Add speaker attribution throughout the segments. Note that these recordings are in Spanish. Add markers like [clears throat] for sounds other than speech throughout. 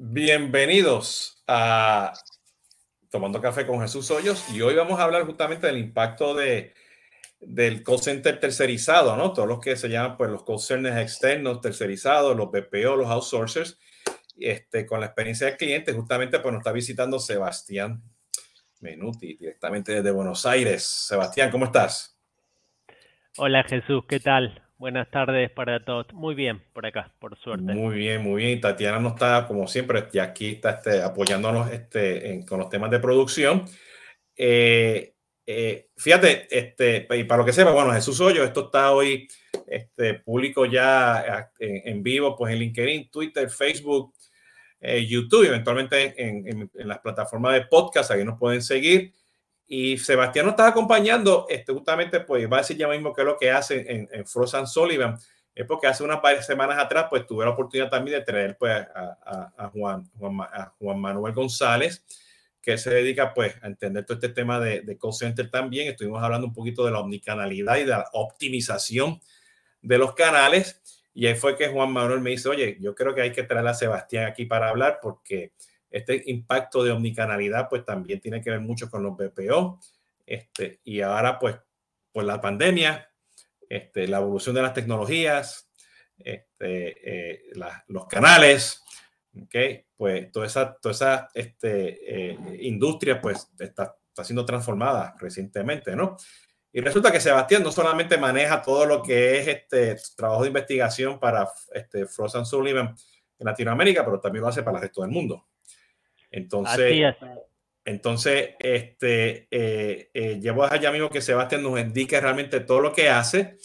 Speaker 1: Bienvenidos a Tomando Café con Jesús Hoyos y hoy vamos a hablar justamente del impacto de, del call center tercerizado, ¿no? Todos los que se llaman pues los call centers externos tercerizados, los BPO, los outsourcers, este, con la experiencia del cliente, justamente pues nos está visitando Sebastián Menuti directamente desde Buenos Aires. Sebastián, ¿cómo estás?
Speaker 2: Hola Jesús, ¿qué tal? Buenas tardes para todos. Muy bien por acá, por suerte.
Speaker 1: Muy bien, muy bien. Tatiana nos está, como siempre, y aquí está este, apoyándonos este, con los temas de producción. Eh, eh, fíjate, este, y para lo que sepa, bueno, Jesús Hoyo, esto está hoy este, público ya en, vivo, pues en LinkedIn, Twitter, Facebook, eh, YouTube, eventualmente en, en, las plataformas de podcast, ahí nos pueden seguir. Y Sebastián nos está acompañando, este, justamente, pues va a decir ya mismo qué es lo que hace en, en Frozen Sullivan. Es porque hace unas semanas atrás, pues tuve la oportunidad también de traer pues, a, a, Juan, Juan, Juan, Manuel González, que se dedica pues a entender todo este tema de, de call center también. Estuvimos hablando un poquito de la omnicanalidad y de la optimización de los canales. Y ahí fue que Juan Manuel me dice, oye, yo creo que hay que traer a Sebastián aquí para hablar porque este impacto de omnicanalidad pues también tiene que ver mucho con los BPO. Este, y ahora pues por la pandemia, este, la evolución de las tecnologías, este, eh, los canales, okay, pues toda esa, toda esa este, eh, industria pues está, está siendo transformada recientemente, ¿no? Y resulta que Sebastián no solamente maneja todo lo que es este trabajo de investigación para este Frozen Sullivan en Latinoamérica, pero también lo hace para el resto del mundo. Entonces, entonces este, eh, eh, llevo allá mismo que Sebastián nos indique realmente todo lo que hace.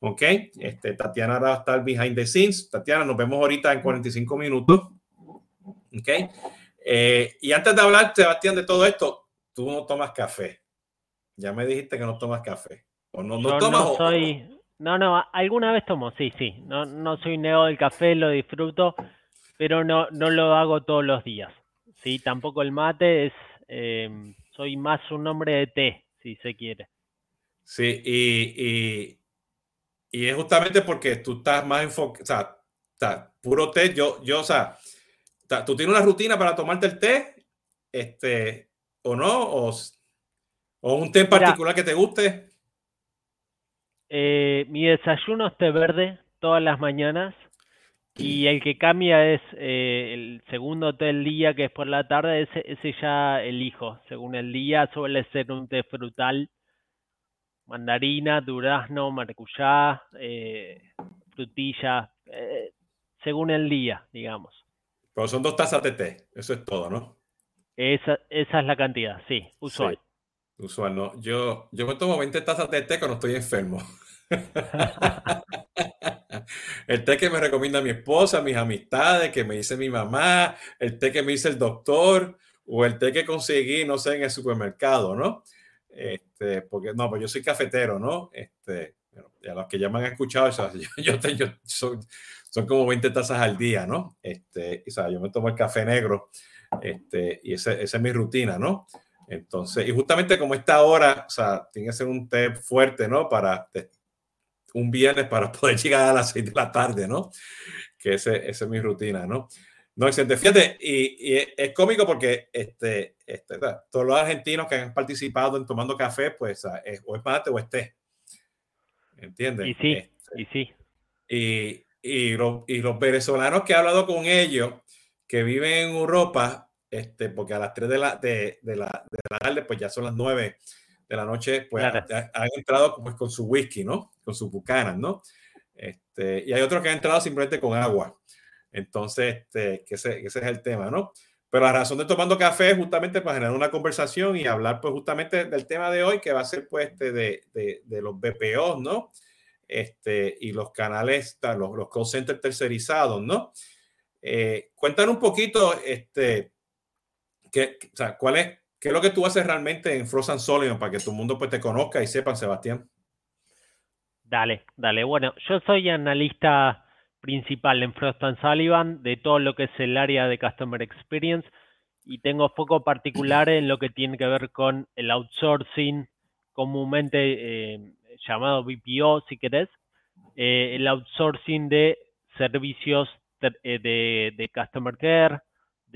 Speaker 1: Ok, este, Tatiana va a estar behind the scenes. Tatiana, nos vemos ahorita en 45 minutos. Ok, eh, y antes de hablar, Sebastián, de todo esto, tú no tomas café. Ya me dijiste que no tomas café.
Speaker 2: ¿O no, no, no soy. No, no, alguna vez tomo, sí, sí. No, no soy neo del café, lo disfruto, pero no, no lo hago todos los días. Sí, tampoco el mate es, em, soy más un hombre de té, si se quiere.
Speaker 1: Sí, y, y, es justamente porque tú estás más enfocado, o sea, está puro té, yo, yo, o sea, tú tienes una rutina para tomarte el té, este, o no, o, o un té en particular que te guste.
Speaker 2: Eh, mi desayuno es té verde todas las mañanas y el que cambia es eh, el segundo té del día, que es por la tarde, ese, ese ya elijo. Según el día suele ser un té frutal, mandarina, durazno, maracuyá, eh, frutilla, eh, según el día, digamos.
Speaker 1: Pero son dos tazas de té, eso es todo, ¿no?
Speaker 2: Esa, esa es la cantidad, sí, usual.
Speaker 1: usual, ¿no? Yo, yo me tomo 20 tazas de té cuando estoy enfermo. [laughs] el té que me recomienda mi esposa, mis amistades, que me dice mi mamá, el té que me dice el doctor o el té que conseguí, no sé, en el supermercado, ¿no? Este, porque no, pues yo soy cafetero, ¿no? Este, a los que ya me han escuchado, [laughs] yo, yo, son, como 20 tazas al día, ¿no? Este, o sea, yo me tomo el café negro, este, y esa es mi rutina, ¿no? Entonces, y justamente como esta hora, o sea, tiene que ser un té fuerte, ¿no? Para un viernes para poder [laughs] llegar a las 6 de la tarde, ¿no? Que ese, esa es mi rutina, ¿no? No, excelente. Fíjate, y, y, es cómico porque este, este, todos los argentinos que han participado en tomando café, pues es, o es mate o es té. ¿Entiendes?
Speaker 2: Y sí, este, y sí.
Speaker 1: Y, y, y, los venezolanos que he hablado con ellos, que viven en Europa, este, porque a las 3 de la, de, de la, de la tarde, pues ya son las 9 de la noche, pues han entrado pues, con su whisky, ¿no? Con sus bucanas, ¿no? Este, y hay otros que han entrado simplemente con agua. Entonces, este, que ese, ese, es el tema, ¿no? Pero la razón de tomando café es justamente para generar una conversación y hablar, pues, justamente del tema de hoy, que va a ser, pues, este, de, de, de los BPO, ¿no? Este, y los canales, los, los call centers tercerizados, ¿no? Eh, cuéntanos un poquito, este, que, o sea, cuál es, ¿Qué es lo que tú haces realmente en Frozen Sullivan para que tu mundo pues, te conozca y sepan, Sebastián?
Speaker 2: Dale, dale. Bueno, yo soy analista principal en Frost Sullivan de todo lo que es el área de Customer Experience y tengo foco particular en lo que tiene que ver con el outsourcing, comúnmente eh, llamado BPO, si querés, eh, el outsourcing de servicios eh, de Customer Care,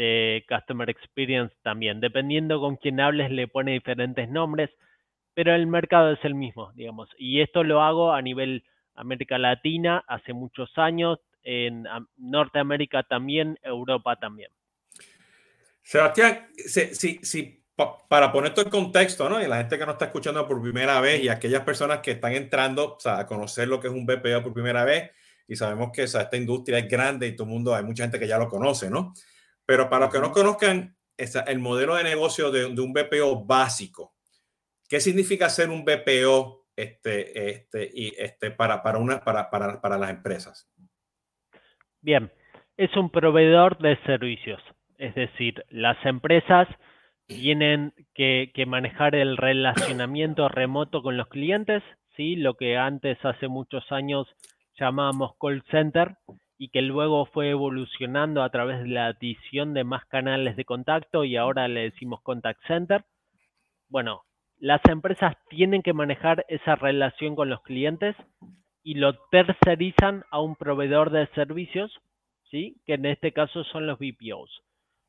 Speaker 2: de Customer Experience también. Dependiendo con quién hables, le pone diferentes nombres, pero el mercado es el mismo, digamos. Y esto lo hago a nivel América Latina hace muchos años, en Norteamérica también, Europa también.
Speaker 1: Sebastián, si, para poner todo en contexto, ¿no? Y la gente que nos está escuchando por primera vez y aquellas personas que están entrando a conocer lo que es un BPO por primera vez, y sabemos que esta industria es grande y todo el mundo, hay mucha gente que ya lo conoce, ¿no? Pero para los que no conozcan el modelo de negocio de, un BPO básico, ¿qué significa ser un BPO este, este, y este, para, para, una, para, para, para las empresas?
Speaker 2: Bien, es un proveedor de servicios, es decir, las empresas tienen que, que, manejar el relacionamiento remoto con los clientes, ¿sí? lo que antes, hace muchos años, llamábamos call center y que luego fue evolucionando a través de la adición de más canales de contacto y ahora le decimos contact center. Bueno, las empresas tienen que manejar esa relación con los clientes y lo tercerizan a un proveedor de servicios, ¿sí? que en este caso son los BPOs.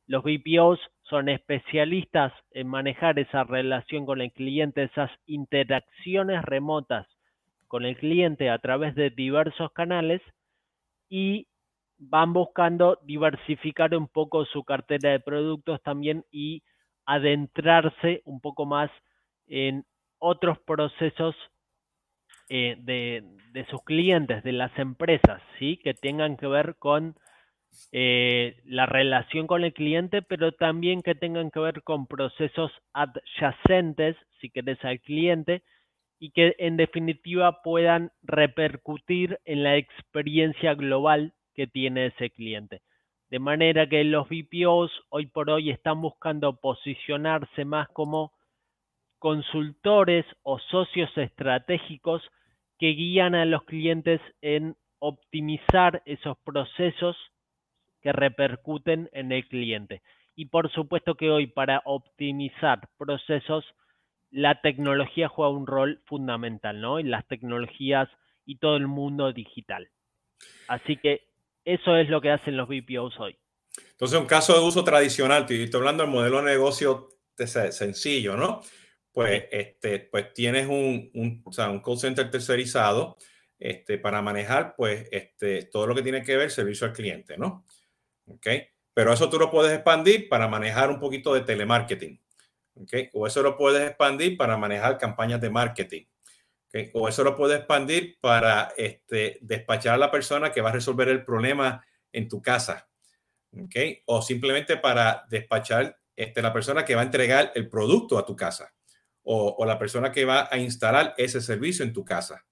Speaker 2: Los BPOs son especialistas en manejar esa relación con el cliente, esas interacciones remotas con el cliente a través de diversos canales y van buscando diversificar un poco su cartera de productos también y adentrarse un poco más en otros procesos eh, de, sus clientes, de las empresas, ¿sí? que tengan que ver con eh, la relación con el cliente, pero también que tengan que ver con procesos adyacentes, si querés, al cliente, y que en definitiva puedan repercutir en la experiencia global que tiene ese cliente. De manera que los VPOs hoy por hoy están buscando posicionarse más como consultores o socios estratégicos que guían a los clientes en optimizar esos procesos que repercuten en el cliente. Y por supuesto que hoy para optimizar procesos la tecnología juega un rol fundamental, ¿no? Y las tecnologías y todo el mundo digital. Así que eso es lo que hacen los BPOs hoy.
Speaker 1: Entonces, un caso de uso tradicional, estoy hablando del modelo de negocio sencillo, ¿no? Pues, este, pues tienes un, un, o sea, un call center tercerizado este, para manejar pues, este, todo lo que tiene que ver servicio al cliente, ¿no? ¿Ok? Pero eso tú lo puedes expandir para manejar un poquito de telemarketing. O eso lo puedes expandir para manejar campañas de marketing. O eso lo puedes expandir para este, despachar a la persona que va a resolver el problema en tu casa. O simplemente para despachar este, la persona que va a entregar el producto a tu casa. O, la persona que va a instalar ese servicio en tu casa.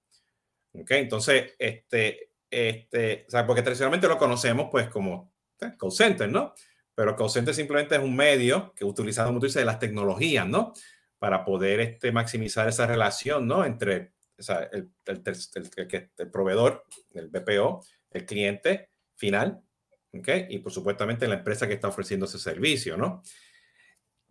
Speaker 1: Entonces, este, este, porque tradicionalmente lo conocemos pues como eh, call center, ¿no? Pero call simplemente es un medio que utiliza, como tú dices, las tecnologías, ¿no? Para poder este, maximizar esa relación, ¿no? Entre el, el, proveedor, el BPO, el cliente final, ¿ok? Y por supuestamente la empresa que está ofreciendo ese servicio, ¿no?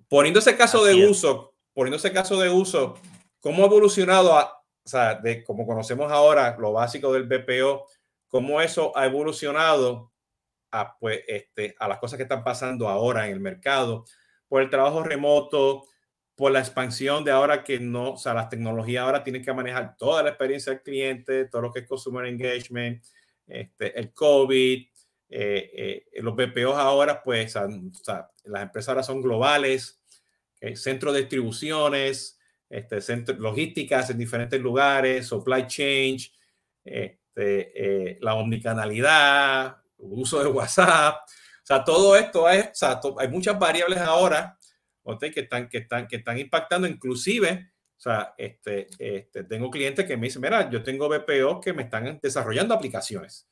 Speaker 1: Poniendo ese caso de uso, poniendo ese caso de uso, ¿cómo ha evolucionado, a, o sea, de como conocemos ahora, lo básico del BPO, cómo eso ha evolucionado a, pues, este, a las cosas que están pasando ahora en el mercado, por el trabajo remoto, por la expansión de ahora que no, o sea, las tecnologías ahora tienen que manejar toda la experiencia del cliente, todo lo que es consumer engagement, este, el COVID, eh, eh, los BPOs ahora, pues, o sea, las empresas ahora son globales, centro centros de distribuciones, este, centro, logísticas en diferentes lugares, supply chain, este, eh, la omnicanalidad, uso de WhatsApp. O sea, todo esto es, o sea, hay muchas variables ahora que, están, que, están, que están impactando, inclusive, o sea, este, este, tengo clientes que me dicen, mira, yo tengo BPO que me están desarrollando aplicaciones.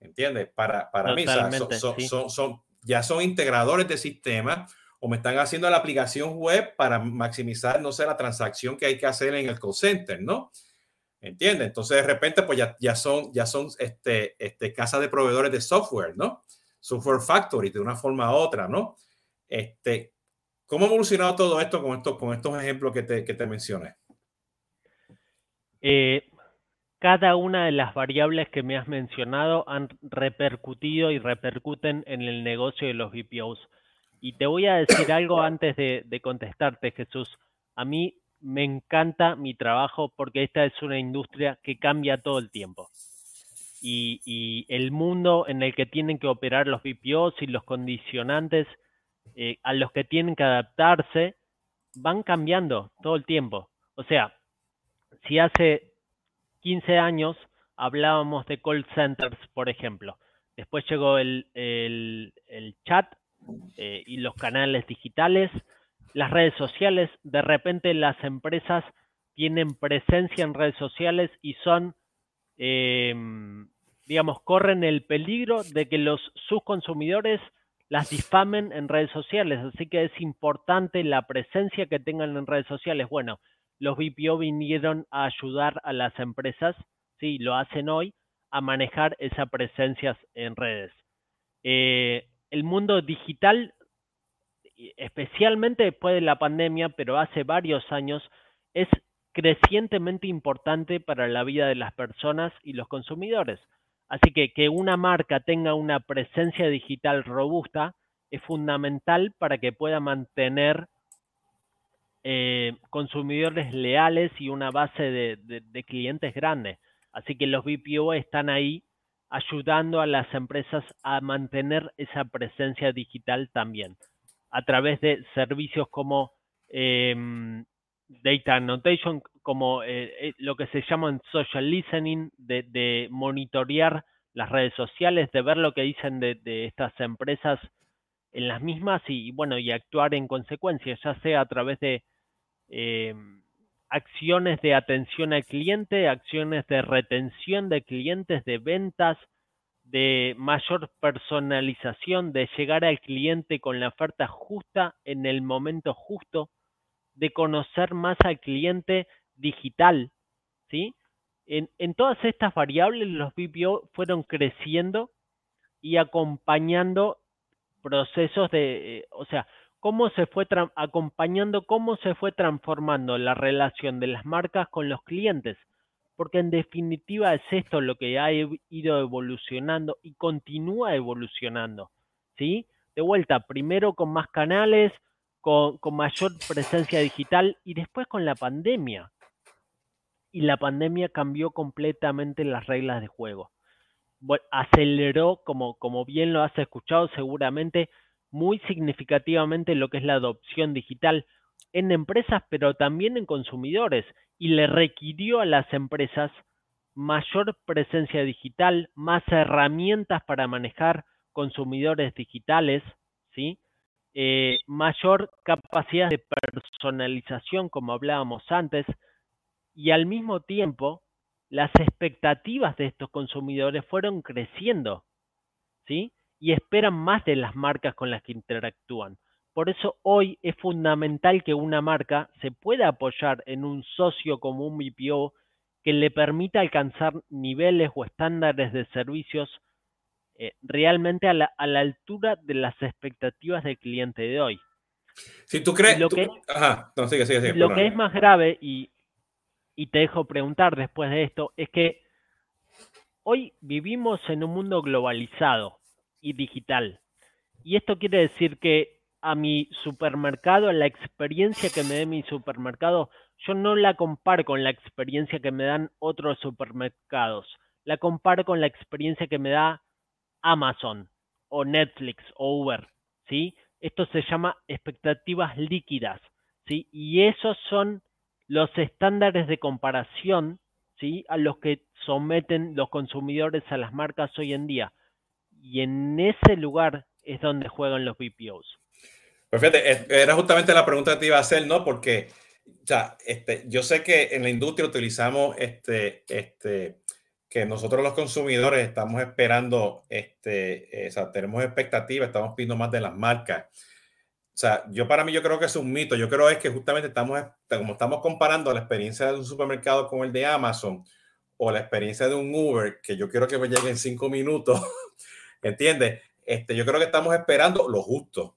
Speaker 1: ¿Entiendes? Para, para mí, son, son, ya son integradores de sistemas o me están haciendo la aplicación web para maximizar, no sé, la transacción que hay que hacer en el call center, ¿no? ¿Entiendes? Entonces de repente pues ya, ya son, ya son este, este, casas de proveedores de software, ¿no? Software Factory de una forma u otra, ¿no? Este, ¿Cómo ha evolucionado todo esto con, esto, con estos ejemplos que te, que te mencioné?
Speaker 2: Eh, cada una de las variables que me has mencionado han repercutido y repercuten en el negocio de los BPOs. Y te voy a decir algo antes de, de contestarte, Jesús. A mí me encanta mi trabajo porque esta es una industria que cambia todo el tiempo. Y, el mundo en el que tienen que operar los BPOs y los condicionantes eh, a los que tienen que adaptarse van cambiando todo el tiempo. O sea, si hace 15 años hablábamos de call centers, por ejemplo, después llegó el, chat eh, y los canales digitales, las redes sociales, de repente las empresas tienen presencia en redes sociales y son, em, digamos, corren el peligro de que los sus consumidores las difamen en redes sociales. Así que es importante la presencia que tengan en redes sociales. Bueno, los BPO vinieron a ayudar a las empresas, sí, lo hacen hoy, a manejar esa presencia en redes. Eh, el mundo digital especialmente después de la pandemia, pero hace varios años, es crecientemente importante para la vida de las personas y los consumidores. Así que que una marca tenga una presencia digital robusta es fundamental para que pueda mantener eh, consumidores leales y una base de, de clientes grande. Así que los BPO están ahí ayudando a las empresas a mantener esa presencia digital también a través de servicios como em, Data Annotation, como eh, eh, lo que se llama social listening, de, monitorear las redes sociales, de ver lo que dicen de, estas empresas en las mismas y, bueno, y actuar en consecuencia, ya sea a través de acciones de atención al cliente, acciones de retención de clientes, de ventas, de mayor personalización, de llegar al cliente con la oferta justa en el momento justo, de conocer más al cliente digital, ¿sí? En, en todas estas variables los BPO fueron creciendo y acompañando procesos de, eh, o sea, cómo se fue acompañando cómo se fue transformando la relación de las marcas con los clientes porque en definitiva es esto lo que ha ido evolucionando y continúa evolucionando, ¿sí? De vuelta, primero con más canales, con, mayor presencia digital y después con la pandemia. Y la pandemia cambió completamente las reglas de juego. aceleró, como, como bien lo has escuchado seguramente, muy significativamente lo que es la adopción digital en empresas, pero también en consumidores y le requirió a las empresas mayor presencia digital, más herramientas para manejar consumidores digitales, ¿sí? Eh, mayor capacidad de personalización, como hablábamos antes, y al mismo tiempo las expectativas de estos consumidores fueron creciendo, ¿sí? Y esperan más de las marcas con las que interactúan. Por eso hoy es fundamental que una marca se pueda apoyar en un socio como un BPO que le permita alcanzar niveles o estándares de servicios eh, realmente a la, altura de las expectativas del cliente de hoy.
Speaker 1: Si tú crees...
Speaker 2: Lo, que, lo que es más grave, y, y te dejo preguntar después de esto, es que hoy vivimos en un mundo globalizado y digital. Y esto quiere decir que a mi supermercado, a la experiencia que me dé mi supermercado, yo no la comparo con la experiencia que me dan otros supermercados. La comparo con la experiencia que me da Amazon o Netflix o Uber, ¿sí? Esto se llama expectativas líquidas, ¿sí? Y esos son los estándares de comparación, ¿sí? A los que someten los consumidores a las marcas hoy en día. Y en ese lugar es donde juegan los BPOs.
Speaker 1: Pues fíjate, era justamente la pregunta que te iba a hacer, ¿no? Porque ya, este, yo sé que en la industria utilizamos este, este, que nosotros los consumidores estamos esperando, este, eh, o sea, tenemos expectativas, estamos pidiendo más de las marcas. O sea, yo para mí yo creo que es un mito. Yo creo es que justamente estamos, como estamos comparando la experiencia de un supermercado con el de Amazon o la experiencia de un Uber, que yo quiero que me llegue en cinco minutos, [laughs] ¿entiendes? Este, yo creo que estamos esperando lo justo.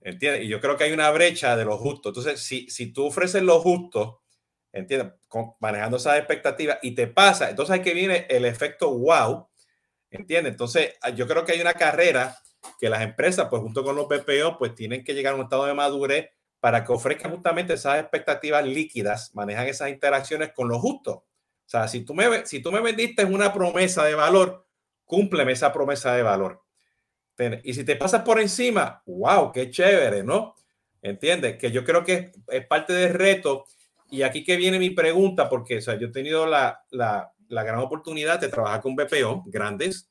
Speaker 1: ¿Entiendes? Y yo creo que hay una brecha de lo justo. Entonces, si, si tú ofreces lo justo, ¿entiendes? manejando esas expectativas y te pasa, entonces ahí que viene el efecto wow, ¿entiendes? Entonces, ah, yo creo que hay una carrera que las empresas, pues junto con los BPO, pues tienen que llegar a un estado de madurez para que ofrezcan justamente esas expectativas líquidas, manejan esas interacciones con lo justo. O sea, si tú me, si tú me vendiste una promesa de valor, cúmpleme esa promesa de valor. Y si te pasas por encima, wow, qué chévere, ¿no? ¿Entiendes? Que yo creo que es parte del reto. Y aquí que viene mi pregunta, porque o sea, yo he tenido la, la, la gran oportunidad de trabajar con BPO grandes,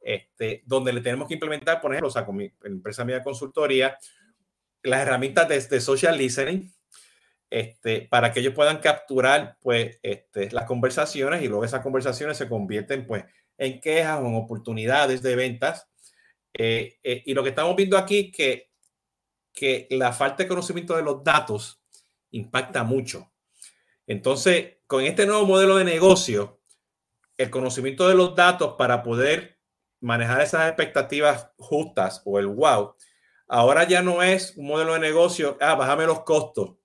Speaker 1: este, donde le tenemos que implementar, por ejemplo, o sea, con mi empresa mía de consultoría, las herramientas de, social listening, este, para que ellos puedan capturar pues, este, las conversaciones y luego esas conversaciones se convierten pues, en quejas o en oportunidades de ventas. Eh, eh, y lo que estamos viendo aquí que que la falta de conocimiento de los datos impacta mucho. Entonces, con este nuevo modelo de negocio, el conocimiento de los datos para poder manejar esas expectativas justas o el wow, ahora ya no es un modelo de negocio, ah, bájame los costos.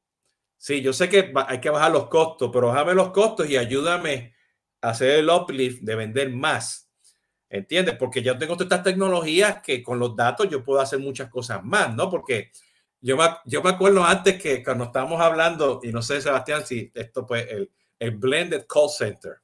Speaker 1: Sí, yo sé que hay que bajar los costos, pero bájame los costos y ayúdame a hacer el uplift de vender más. ¿Entiendes? Porque ya tengo todas estas tecnologías que con los datos yo puedo hacer muchas cosas más, ¿no? Porque yo me, yo me acuerdo antes que cuando estábamos hablando, y no sé, Sebastián, si esto pues el, el blended call center,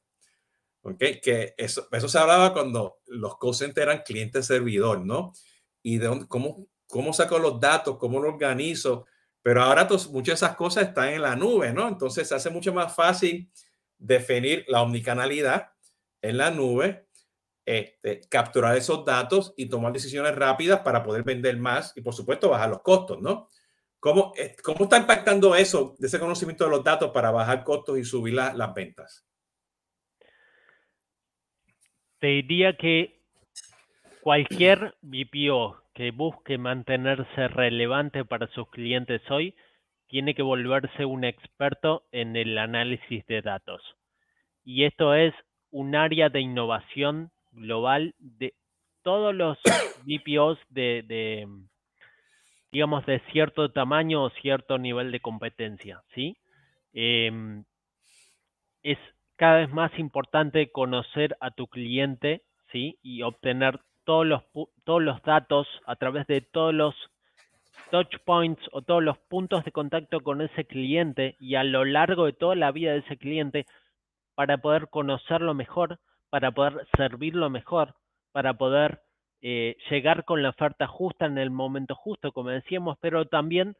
Speaker 1: ¿ok? Que eso, eso se hablaba cuando los call centers eran cliente-servidor, ¿no? Y de dónde, cómo, cómo saco los datos, cómo lo organizo, pero ahora muchas de esas cosas están en la nube, ¿no? Entonces se hace mucho más fácil definir la omnicanalidad en la nube este, capturar esos datos y tomar decisiones rápidas para poder vender más y, por supuesto, bajar los costos, ¿no? ¿Cómo, eh, cómo está impactando eso, de ese conocimiento de los datos para bajar costos y subir las ventas?
Speaker 2: Te diría que cualquier BPO que busque mantenerse relevante para sus clientes hoy tiene que volverse un experto en el análisis de datos. Y esto es un área de innovación global de todos los [coughs] BPOs de, digamos, de cierto tamaño o cierto nivel de competencia, ¿sí? Em, es cada vez más importante conocer a tu cliente, ¿sí? Y obtener todos los, todos los datos a través de todos los touch points o todos los puntos de contacto con ese cliente y a lo largo de toda la vida de ese cliente para poder conocerlo mejor para poder servirlo mejor, para poder eh, llegar con la oferta justa en el momento justo, como decíamos, pero también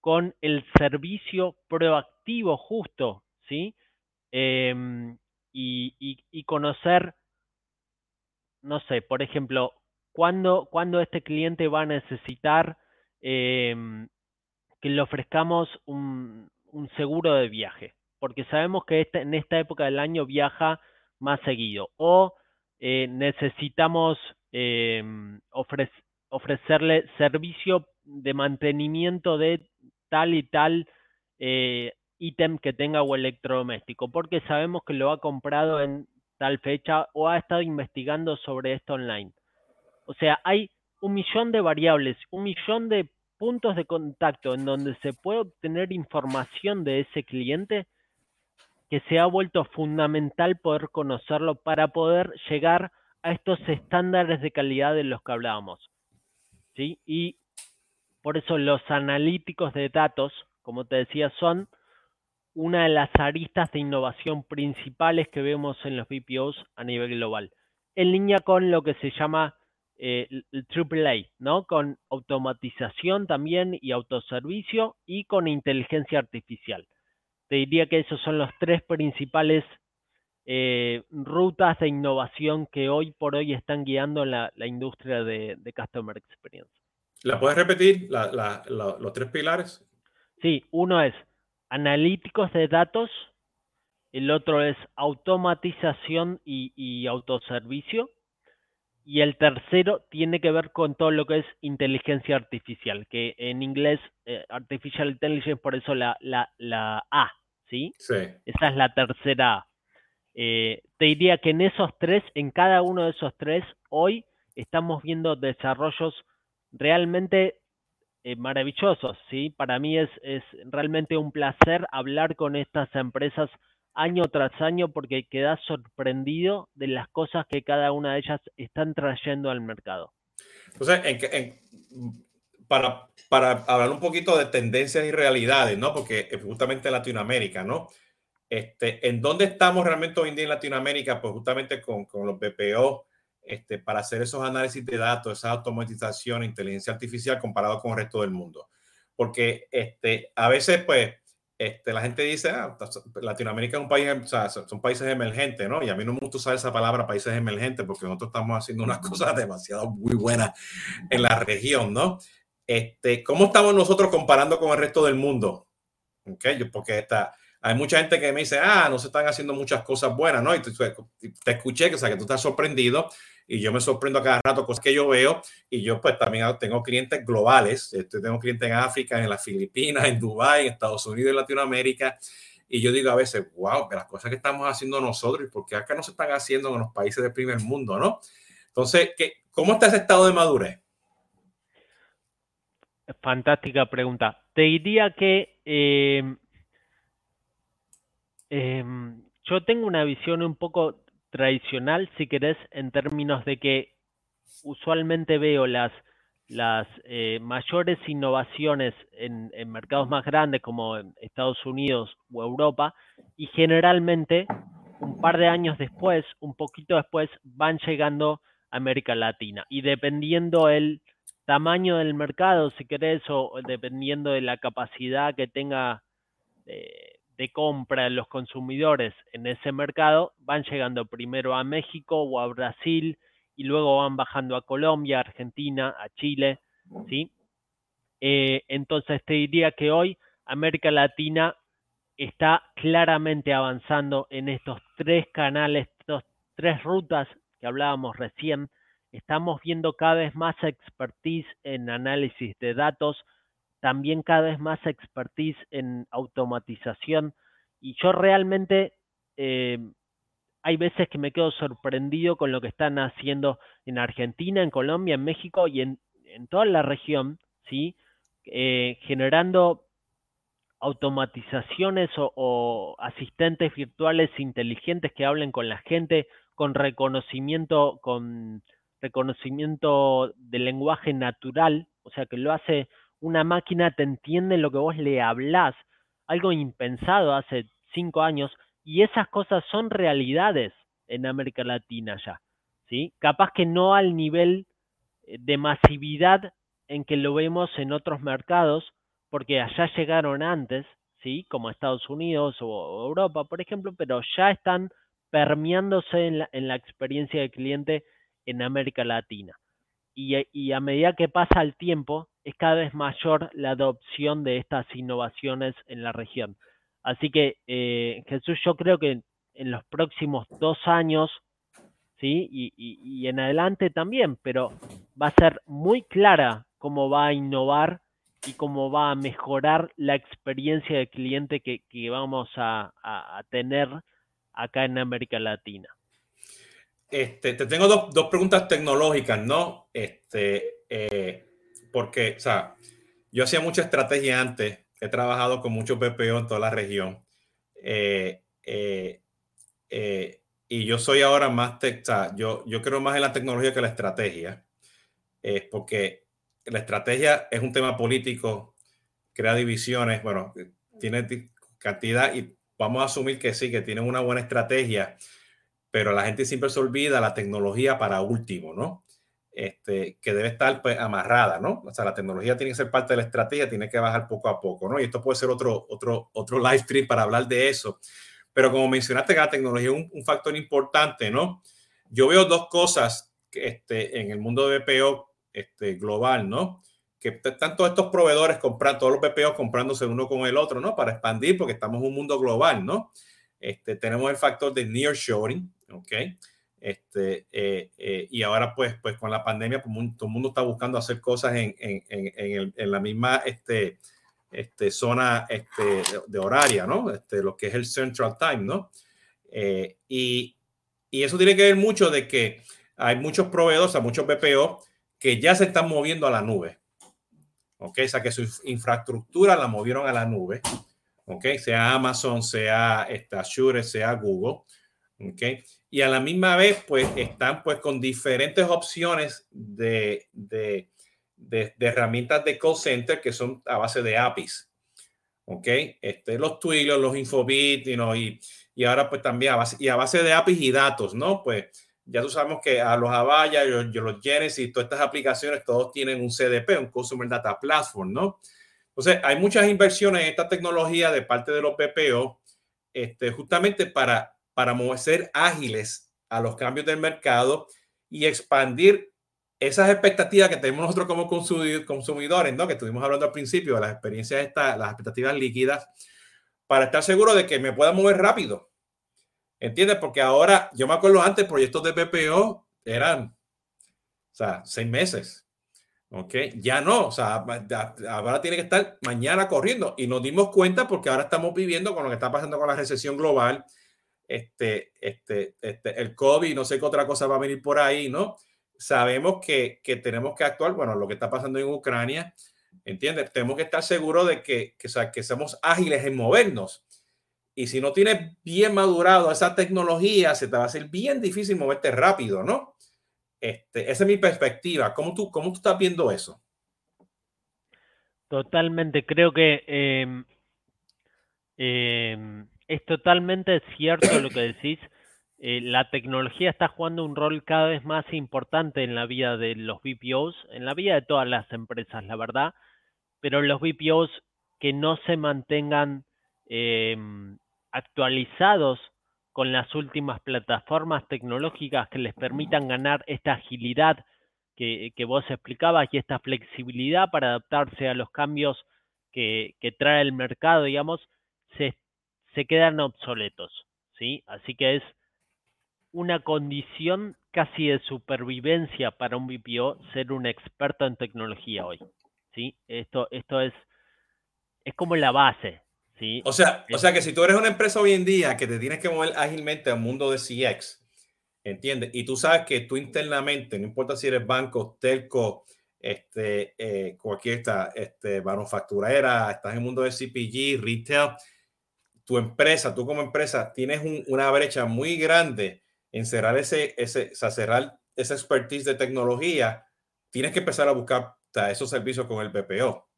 Speaker 2: con el servicio proactivo justo, ¿sí? Em, y, conocer, no sé, por ejemplo, cuándo, este cliente va a necesitar em, que le ofrezcamos un, seguro de viaje, porque sabemos que este, en esta época del año viaja más seguido. O eh, necesitamos em, ofrecerle servicio de mantenimiento de tal y tal eh, ítem que tenga o electrodoméstico, porque sabemos que lo ha comprado en tal fecha o ha estado investigando sobre esto online. O sea, hay un millón de variables, un millón de puntos de contacto en donde se puede obtener información de ese cliente que se ha vuelto fundamental poder conocerlo para poder llegar a estos estándares de calidad de los que hablábamos. ¿sí? Y por eso los analíticos de datos, como te decía, son una de las aristas de innovación principales que vemos en los BPOs a nivel global, en línea con lo que se llama eh, el AAA, ¿no? Con automatización también y autoservicio y con inteligencia artificial te diría que esos son los tres principales eh, rutas de innovación que hoy por hoy están guiando la, industria de, Customer Experience.
Speaker 1: ¿La puedes repetir, los tres pilares?
Speaker 2: Sí, uno es analíticos de datos, el otro es automatización y, autoservicio, y el tercero tiene que ver con todo lo que es inteligencia artificial, que en inglés, eh, artificial intelligence, por eso la, la, la A, ¿sí? Esa es la tercera. Eh, te diría que en esos tres, en cada uno de esos tres, hoy estamos viendo desarrollos realmente eh, maravillosos, ¿sí? Para mí es, es realmente un placer hablar con estas empresas año tras año porque quedas sorprendido de las cosas que cada una de ellas están trayendo al mercado.
Speaker 1: Entonces, en, para, para hablar un poquito de tendencias y realidades, ¿no? Porque justamente Latinoamérica, ¿no? Este, ¿En dónde estamos realmente hoy en día en Latinoamérica? Pues justamente con, con los BPO, este, para hacer esos análisis de datos, esa automatización, inteligencia artificial comparado con el resto del mundo. Porque este, a veces, pues, este, la gente dice, ah, Latinoamérica es un país, o sea, son países emergentes, ¿no? Y a mí no me gusta usar esa palabra países emergentes porque nosotros estamos haciendo unas [laughs] cosas demasiado muy buenas en la región, ¿no? Este, ¿Cómo estamos nosotros comparando con el resto del mundo? Okay, porque está, hay mucha gente que me dice, ah, no se están haciendo muchas cosas buenas, ¿no? Y te, te escuché, que, o sea, que tú estás sorprendido y yo me sorprendo a cada rato cosas que yo veo y yo pues también tengo clientes globales, este, tengo clientes en África, en las Filipinas, en Dubái, en Estados Unidos, en Latinoamérica y yo digo a veces, wow, de las cosas que estamos haciendo nosotros y por qué acá no se están haciendo en los países del primer mundo, ¿no? Entonces, ¿qué, ¿cómo está ese estado de madurez?
Speaker 2: Fantástica pregunta. Te diría que eh, em, yo tengo una visión un poco tradicional, si querés, en términos de que usualmente veo las, eh, mayores innovaciones en, en, mercados más grandes como Estados Unidos o Europa y generalmente un par de años después, un poquito después, van llegando a América Latina y dependiendo el tamaño del mercado, si querés, o dependiendo de la capacidad que tenga eh, de compra de los consumidores en ese mercado van llegando primero a México o a Brasil y luego van bajando a Colombia, Argentina, a Chile, ¿sí? Eh, entonces te diría que hoy América Latina está claramente avanzando en estos tres canales, estos tres rutas que hablábamos recién. Estamos viendo cada vez más expertise en análisis de datos, también cada vez más expertise en automatización y yo realmente eh, hay veces que me quedo sorprendido con lo que están haciendo en Argentina, en Colombia, en México y en, en toda la región, ¿sí? Eh, generando automatizaciones o, asistentes virtuales inteligentes que hablen con la gente, con reconocimiento, con reconocimiento del lenguaje natural, o sea que lo hace una máquina te entiende lo que vos le hablás, algo impensado hace cinco años, y esas cosas son realidades en América Latina ya, ¿sí? Capaz que no al nivel eh, de masividad en que lo vemos en otros mercados, porque allá llegaron antes, ¿sí? Como Estados Unidos o Europa, por ejemplo, pero ya están permeándose en la, en la experiencia del cliente en América Latina. y, a medida que pasa el tiempo, es cada vez mayor la adopción de estas innovaciones en la región. Así que, eh, Jesús, yo creo que en los próximos dos años, ¿sí? Y, en adelante también, pero va a ser muy clara cómo va a innovar y cómo va a mejorar la experiencia de cliente que, vamos a, tener acá en América Latina.
Speaker 1: Este, te tengo dos, dos preguntas tecnológicas, ¿no? Este, eh, porque, o sea, yo hacía mucha estrategia antes, he trabajado con muchos BPO en toda la región. Eh, eh, eh, y yo soy ahora más, o sea, yo, yo creo más en la tecnología que la estrategia, porque la estrategia es un tema político, crea divisiones, bueno, tiene cantidad y vamos a asumir que sí, que tiene una buena estrategia, pero la gente siempre se olvida la tecnología para último, ¿no? Este, que debe estar pues, amarrada, ¿no? O sea, la tecnología tiene que ser parte de la estrategia, tiene que bajar poco a poco, ¿no? Y esto puede ser otro, otro, otro [laughs] live stream para hablar de eso. Pero como mencionaste que la tecnología es un, factor importante, ¿no? Yo veo dos cosas este, en el mundo de BPO este, global, ¿no? Que están todos estos proveedores comprando, todos los BPO comprándose uno con el otro, ¿no? Para expandir, porque estamos en un mundo global, ¿no? Este, tenemos el factor de nearshoring, ¿ok? Este, eh, eh, y ahora, pues, pues con la pandemia, pues, todo el mundo está buscando hacer cosas en, en, en, en la misma este, este, zona este, de, horaria, ¿no? Este, lo que es el Central Time, ¿no? Eh, y, y, eso tiene que ver mucho de que hay muchos proveedores, hay muchos BPO que ya se están moviendo a la nube. ¿Ok? O sea, que su infraestructura la movieron a la nube. ¿Ok? Sea Amazon, sea esta Azure, sea Google. ¿Ok? Y a la misma vez pues están pues con diferentes opciones de, de, de, herramientas de call center que son a base de APIs. ¿Ok? Este, los Twilio, los Infobit, you know, y, y ahora pues también a base, y a base de APIs y datos, ¿no? Pues ya tú sabemos que a los Avaya, los, los Genesis, todas estas aplicaciones, todos tienen un CDP, un Customer Data Platform, ¿no? Entonces, hay muchas inversiones en esta tecnología de parte de los PPO, este, justamente para, para ser ágiles a los cambios del mercado y expandir esas expectativas que tenemos nosotros como consumidores, ¿no? Que estuvimos hablando al principio de las experiencias, estas, las expectativas líquidas, para estar seguro de que me pueda mover rápido. ¿Entiendes? Porque ahora, yo me acuerdo antes, proyectos de PPO eran, o sea, seis meses. ¿Ok? Ya no, o sea, ahora tiene que estar mañana corriendo y nos dimos cuenta porque ahora estamos viviendo con lo que está pasando con la recesión global, este, este, este, el COVID, no sé qué otra cosa va a venir por ahí, ¿no? Sabemos que, que tenemos que actuar, bueno, lo que está pasando en Ucrania, ¿entiendes? Tenemos que estar seguros de que, que, o sea, que somos ágiles en movernos. Y si no tienes bien madurado esa tecnología, se te va a hacer bien difícil moverte rápido, ¿no? Este, esa es mi perspectiva. ¿Cómo tú, cómo tú estás viendo eso?
Speaker 2: Totalmente, creo que eh, eh, es totalmente cierto lo que decís. Eh, la tecnología está jugando un rol cada vez más importante en la vida de los BPOs, en la vida de todas las empresas, la verdad, pero los BPOs que no se mantengan em, actualizados con las últimas plataformas tecnológicas que les permitan ganar esta agilidad que, vos explicabas y esta flexibilidad para adaptarse a los cambios que, trae el mercado, digamos, se, se quedan obsoletos, ¿sí? Así que es una condición casi de supervivencia para un BPO ser un experto en tecnología hoy, ¿sí? Esto, esto es, es como la base,
Speaker 1: o sea, o sea que si tú eres una empresa hoy en día que te tienes que mover ágilmente al mundo de CX, ¿entiendes? Y tú sabes que tú internamente, no importa si eres banco, telco, este, eh, cualquier este, manufacturera, estás en el mundo de CPG, retail, tu empresa, tú como empresa, tienes una brecha muy grande en cerrar ese, ese, o esa expertise de tecnología, tienes que empezar a buscar esos servicios con el BPO.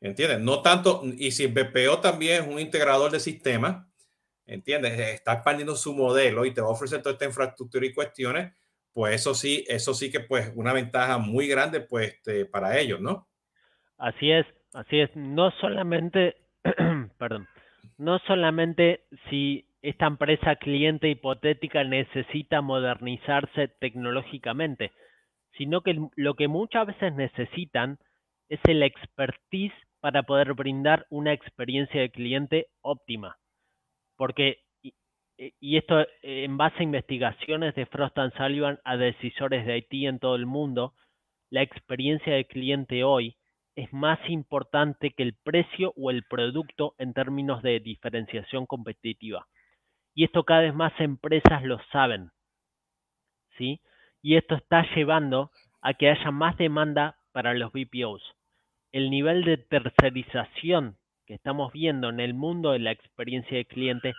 Speaker 1: ¿Entiendes? No tanto, y si el BPO también es un integrador de sistemas, ¿entiendes? Está expandiendo su modelo y te va a ofrecer toda esta infraestructura y cuestiones, pues eso sí, eso sí que pues una ventaja muy grande pues este, para ellos, ¿no?
Speaker 2: Así es, así es. No solamente, [clears throat] perdón, no solamente si esta empresa cliente hipotética necesita modernizarse tecnológicamente, sino que lo que muchas veces necesitan es el expertise para poder brindar una experiencia de cliente óptima. Porque, y, esto en base a investigaciones de Frost and Sullivan a decisores de IT en todo el mundo, la experiencia de cliente hoy es más importante que el precio o el producto en términos de diferenciación competitiva. Y esto cada vez más empresas lo saben. ¿sí? Y esto está llevando a que haya más demanda para los BPOs el nivel de tercerización que estamos viendo en el mundo de la experiencia de cliente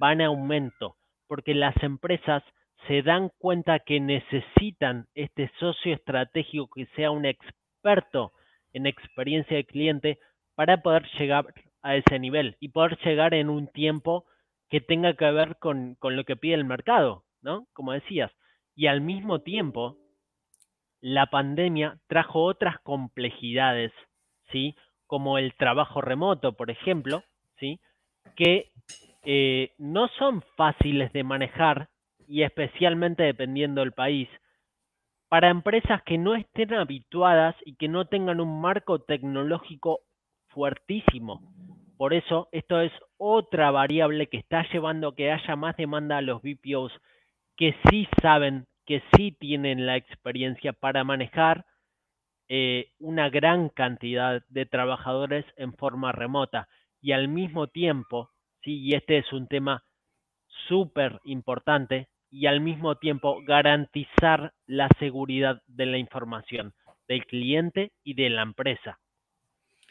Speaker 2: va en aumento, porque las empresas se dan cuenta que necesitan este socio estratégico que sea un experto en experiencia de cliente para poder llegar a ese nivel y poder llegar en un tiempo que tenga que ver con, con lo que pide el mercado, ¿no? Como decías. Y al mismo tiempo, la pandemia trajo otras complejidades ¿sí? como el trabajo remoto, por ejemplo, ¿sí? que eh, no son fáciles de manejar y especialmente dependiendo del país, para empresas que no estén habituadas y que no tengan un marco tecnológico fuertísimo. Por eso, esto es otra variable que está llevando a que haya más demanda a los BPOs que sí saben, que sí tienen la experiencia para manejar eh, una gran cantidad de trabajadores en forma remota y al mismo tiempo, sí, y este es un tema súper importante, y al mismo tiempo garantizar la seguridad de la información del cliente y de la empresa.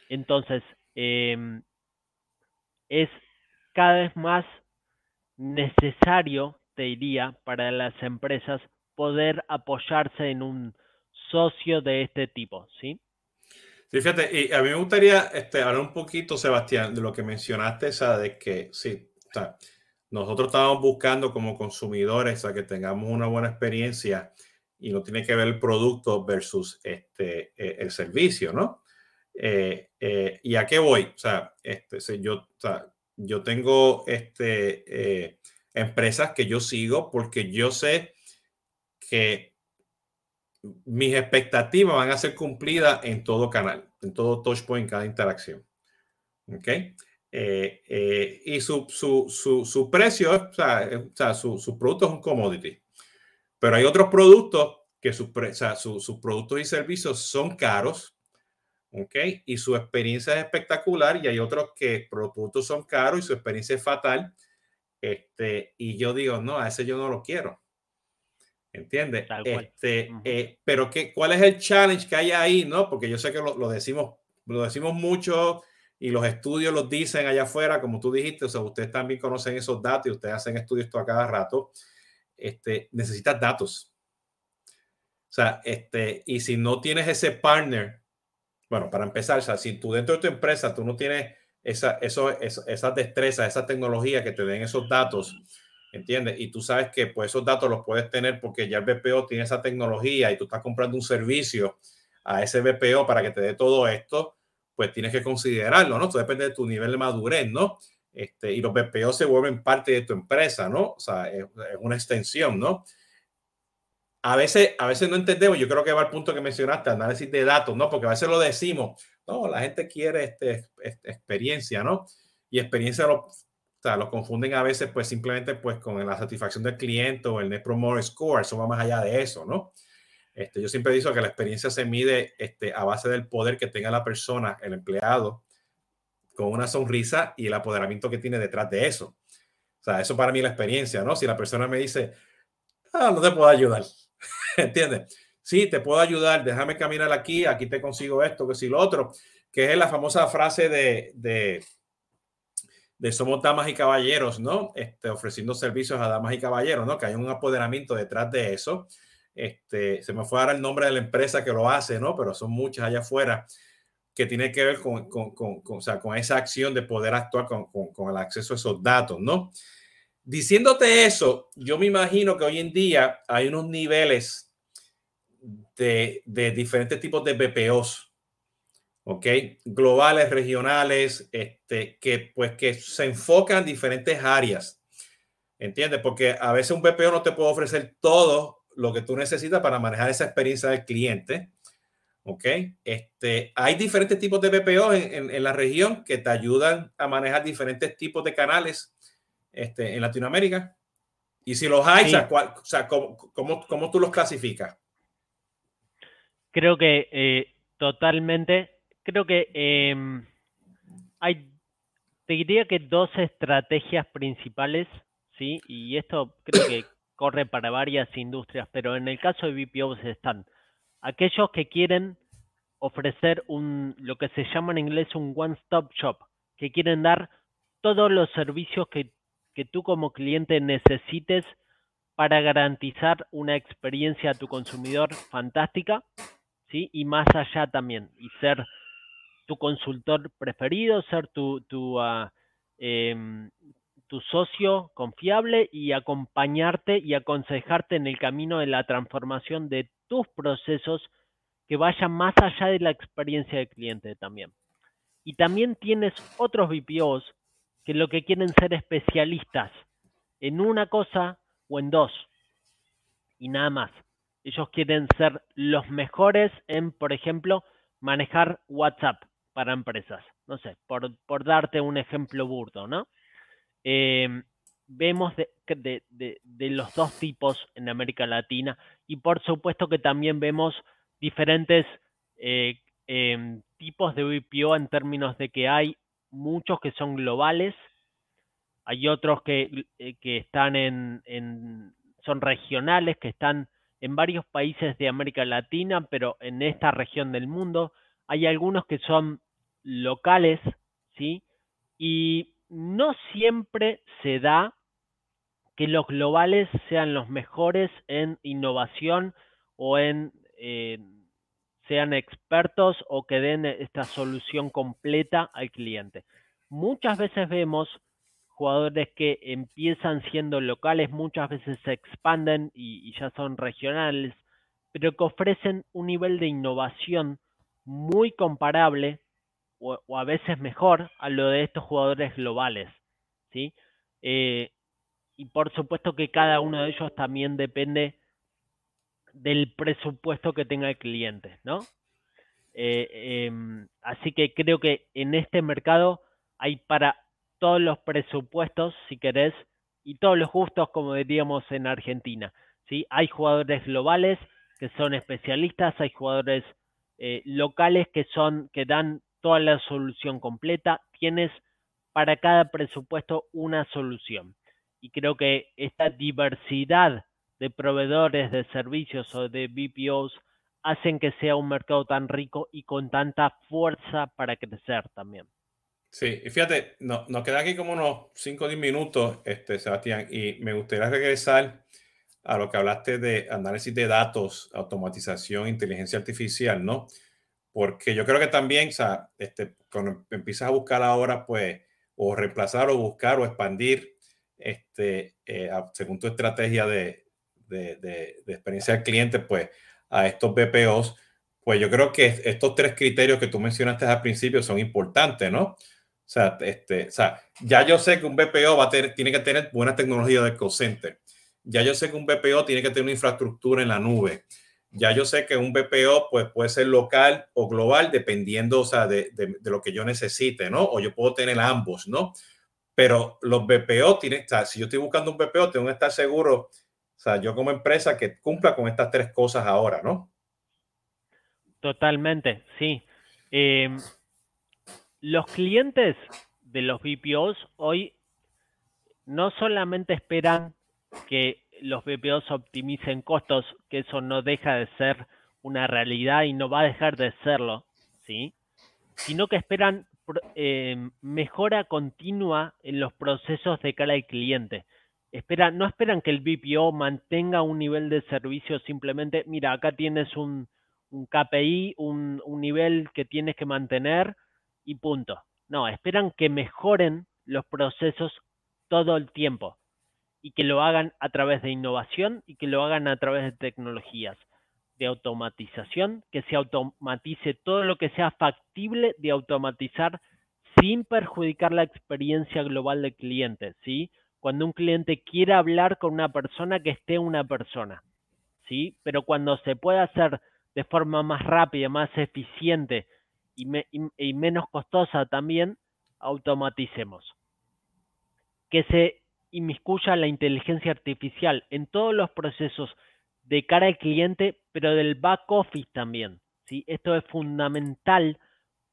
Speaker 2: Entonces, em, es cada vez más necesario te diría, para las empresas poder apoyarse en un socio de este tipo, ¿sí?
Speaker 1: Sí, fíjate, y a mí me gustaría este, hablar un poquito, Sebastián, de lo que mencionaste, o sea, de que sí, o nosotros estamos buscando como consumidores, sea, que tengamos una buena experiencia y no tiene que ver el producto versus este, eh, el servicio, ¿no? Eh, eh, ¿Y a qué voy? O sea, este, yo, o sea, yo tengo este, empresas que yo sigo porque yo sé que mis expectativas van a ser cumplidas en todo canal, en todo touchpoint, en cada interacción. ¿Ok? Eh, eh, y su, su, su, su, precio, o sea, eh, o sea su, su, producto es un commodity. Pero hay otros productos que sus o sea, sus productos y servicios son caros, ¿ok? Y su experiencia es espectacular y hay otros que los productos son caros y su experiencia es fatal. Este, y yo digo, no, a ese yo no lo quiero. ¿Entiendes? Este, eh, pero ¿qué, ¿cuál es el challenge que hay ahí? ¿no? Porque yo sé que lo, lo, decimos, lo decimos mucho y los estudios los dicen allá afuera, como tú dijiste, o sea, ustedes también conocen esos datos y ustedes hacen estudios a cada rato. Este, necesitas datos. O sea, este, y si no tienes ese partner, bueno, para empezar, o sea, si tú dentro de tu empresa tú no tienes esa, eso, esa, esa destreza, esa tecnología que te den esos datos, ¿entiendes? Y tú sabes que pues esos datos los puedes tener porque ya el BPO tiene esa tecnología y tú estás comprando un servicio a ese BPO para que te dé todo esto, pues tienes que considerarlo, ¿no? Esto depende de tu nivel de madurez, ¿no? Este, y los BPO se vuelven parte de tu empresa, ¿no? O sea, es, es una extensión, ¿no? A veces, a veces no entendemos, yo creo que va al punto que mencionaste, análisis de datos, ¿no? Porque a veces lo decimos, no, la gente quiere este, este experiencia, ¿no? Y experiencia lo, o sea, lo confunden a veces pues simplemente pues con la satisfacción del cliente o el Net Promoter Score, eso va más allá de eso, ¿no? Este, yo siempre digo que la experiencia se mide este, a base del poder que tenga la persona, el empleado, con una sonrisa y el apoderamiento que tiene detrás de eso. O sea, eso para mí es la experiencia, ¿no? Si la persona me dice, ah, no te puedo ayudar, [laughs] ¿entiendes? Sí, te puedo ayudar, déjame caminar aquí, aquí te consigo esto, que si lo otro, que es la famosa frase de, de de Somos Damas y Caballeros, ¿no? Este, ofreciendo servicios a damas y caballeros, ¿no? Que hay un apoderamiento detrás de eso. Este, se me fue a dar el nombre de la empresa que lo hace, ¿no? Pero son muchas allá afuera que tiene que ver con, con, con, con o sea, con esa acción de poder actuar con, el acceso a esos datos, ¿no? Diciéndote eso, yo me imagino que hoy en día hay unos niveles de, de diferentes tipos de BPOs, ¿ok? Globales, regionales, este, que pues que se enfocan en diferentes áreas, ¿entiendes? Porque a veces un BPO no te puede ofrecer todo lo que tú necesitas para manejar esa experiencia del cliente, ¿ok? Este, hay diferentes tipos de BPO en, en, la región que te ayudan a manejar diferentes tipos de canales este, en Latinoamérica. Y si los hay, sí. o sea, ¿cómo, cómo, cómo, tú los clasificas?
Speaker 2: Creo que eh, totalmente creo que eh, hay, te diría que dos estrategias principales, ¿sí? Y esto creo que corre para varias industrias, pero en el caso de BPOs están aquellos que quieren ofrecer un, lo que se llama en inglés un one-stop shop, que quieren dar todos los servicios que, que tú como cliente necesites para garantizar una experiencia a tu consumidor fantástica, ¿sí? Y más allá también, y ser tu consultor preferido, ser tu, tu, uh, tu socio confiable y acompañarte y aconsejarte en el camino de la transformación de tus procesos que vayan más allá de la experiencia del cliente también. Y también tienes otros BPOs que lo que quieren ser especialistas en una cosa o en dos y nada más. Ellos quieren ser los mejores en, por ejemplo, manejar WhatsApp para empresas. No sé, por, por darte un ejemplo burdo, ¿no? Eh, vemos de, de, de, de, los dos tipos en América Latina y por supuesto que también vemos diferentes eh, eh, tipos de VPO en términos de que hay muchos que son globales, hay otros que, eh, que están en, en, son regionales, que están en varios países de América Latina, pero en esta región del mundo, hay algunos que son locales, ¿sí? Y no siempre se da que los globales sean los mejores en innovación o en eh, sean expertos o que den esta solución completa al cliente. Muchas veces vemos jugadores que empiezan siendo locales, muchas veces se expanden y, ya son regionales, pero que ofrecen un nivel de innovación muy comparable o, a veces mejor a lo de estos jugadores globales. ¿sí? Eh, y por supuesto que cada uno de ellos también depende del presupuesto que tenga el cliente, ¿no? Eh, em, así que creo que en este mercado hay para todos los presupuestos, si querés, y todos los gustos, como diríamos en Argentina. ¿sí? Hay jugadores globales que son especialistas, hay jugadores eh, locales que son que dan toda la solución completa. Tienes para cada presupuesto una solución. Y creo que esta diversidad de proveedores de servicios o de BPOs hacen que sea un mercado tan rico y con tanta fuerza para crecer también.
Speaker 1: Sí, y fíjate, no, nos quedan aquí como unos 5 o 10 minutos, este, Sebastián, y me gustaría regresar a lo que hablaste de análisis de datos, automatización, inteligencia artificial, ¿no? Porque yo creo que también, o sea, este, cuando empiezas a buscar ahora, pues, o reemplazar o buscar o expandir, este, eh, según tu estrategia de, de, de, experiencia del cliente, pues, a estos BPOs, pues yo creo que estos tres criterios que tú mencionaste al principio son importantes, ¿no? O sea, este, o sea, ya yo sé que un BPO va a tener, tiene que tener buena tecnología de call Ya yo sé que un BPO tiene que tener una infraestructura en la nube. Ya yo sé que un BPO pues, puede ser local o global dependiendo o sea, de, de, lo que yo necesite, ¿no? O yo puedo tener ambos, ¿no? Pero los BPO tienen, o sea, si yo estoy buscando un BPO, tengo que estar seguro o sea, yo como empresa que cumpla con estas tres cosas ahora, ¿no?
Speaker 2: Totalmente, sí. Em, los clientes de los BPOs hoy no solamente esperan que los BPOs optimicen costos, que eso no deja de ser una realidad y no va a dejar de serlo, ¿sí? Sino que esperan em, mejora continua en los procesos de cara al cliente no esperan que el BPO mantenga un nivel de servicio simplemente, mira, acá tienes un, KPI, un, un, nivel que tienes que mantener y punto. No, esperan que mejoren los procesos todo el tiempo y que lo hagan a través de innovación y que lo hagan a través de tecnologías de automatización, que se automatice todo lo que sea factible de automatizar sin perjudicar la experiencia global del cliente, ¿sí? cuando un cliente quiere hablar con una persona que esté una persona, ¿sí? Pero cuando se puede hacer de forma más rápida, más eficiente y, y menos costosa también, automaticemos. Que se inmiscuya la inteligencia artificial en todos los procesos de cara al cliente, pero del back office también. ¿sí? Esto es fundamental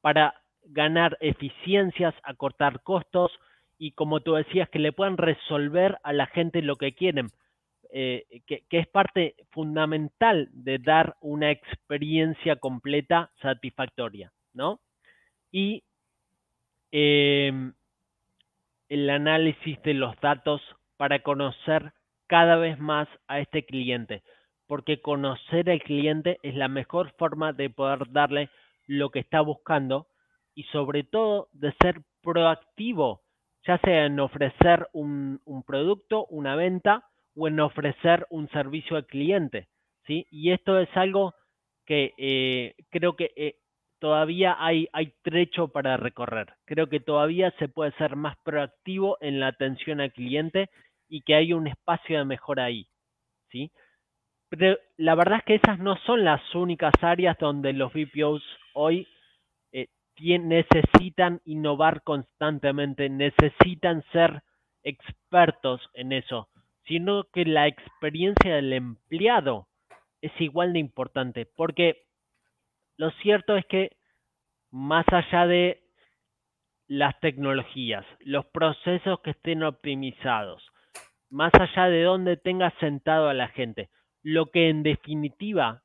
Speaker 2: para ganar eficiencias, acortar costos, y como tú decías, que le puedan resolver a la gente lo que quieren, eh, que, es parte fundamental de dar una experiencia completa satisfactoria, ¿no? Y em, el análisis de los datos para conocer cada vez más a este cliente, porque conocer al cliente es la mejor forma de poder darle lo que está buscando y sobre todo de ser proactivo ya sea en ofrecer un, producto, una venta o en ofrecer un servicio al cliente. ¿sí? Y esto es algo que eh, creo que eh, todavía hay, hay trecho para recorrer. Creo que todavía se puede ser más proactivo en la atención al cliente y que hay un espacio de mejora ahí. ¿sí? Pero la verdad es que esas no son las únicas áreas donde los VPOs hoy necesitan innovar constantemente, necesitan ser expertos en eso, sino que la experiencia del empleado es igual de importante, porque lo cierto es que más allá de las tecnologías, los procesos que estén optimizados, más allá de dónde tenga sentado a la gente, lo que en definitiva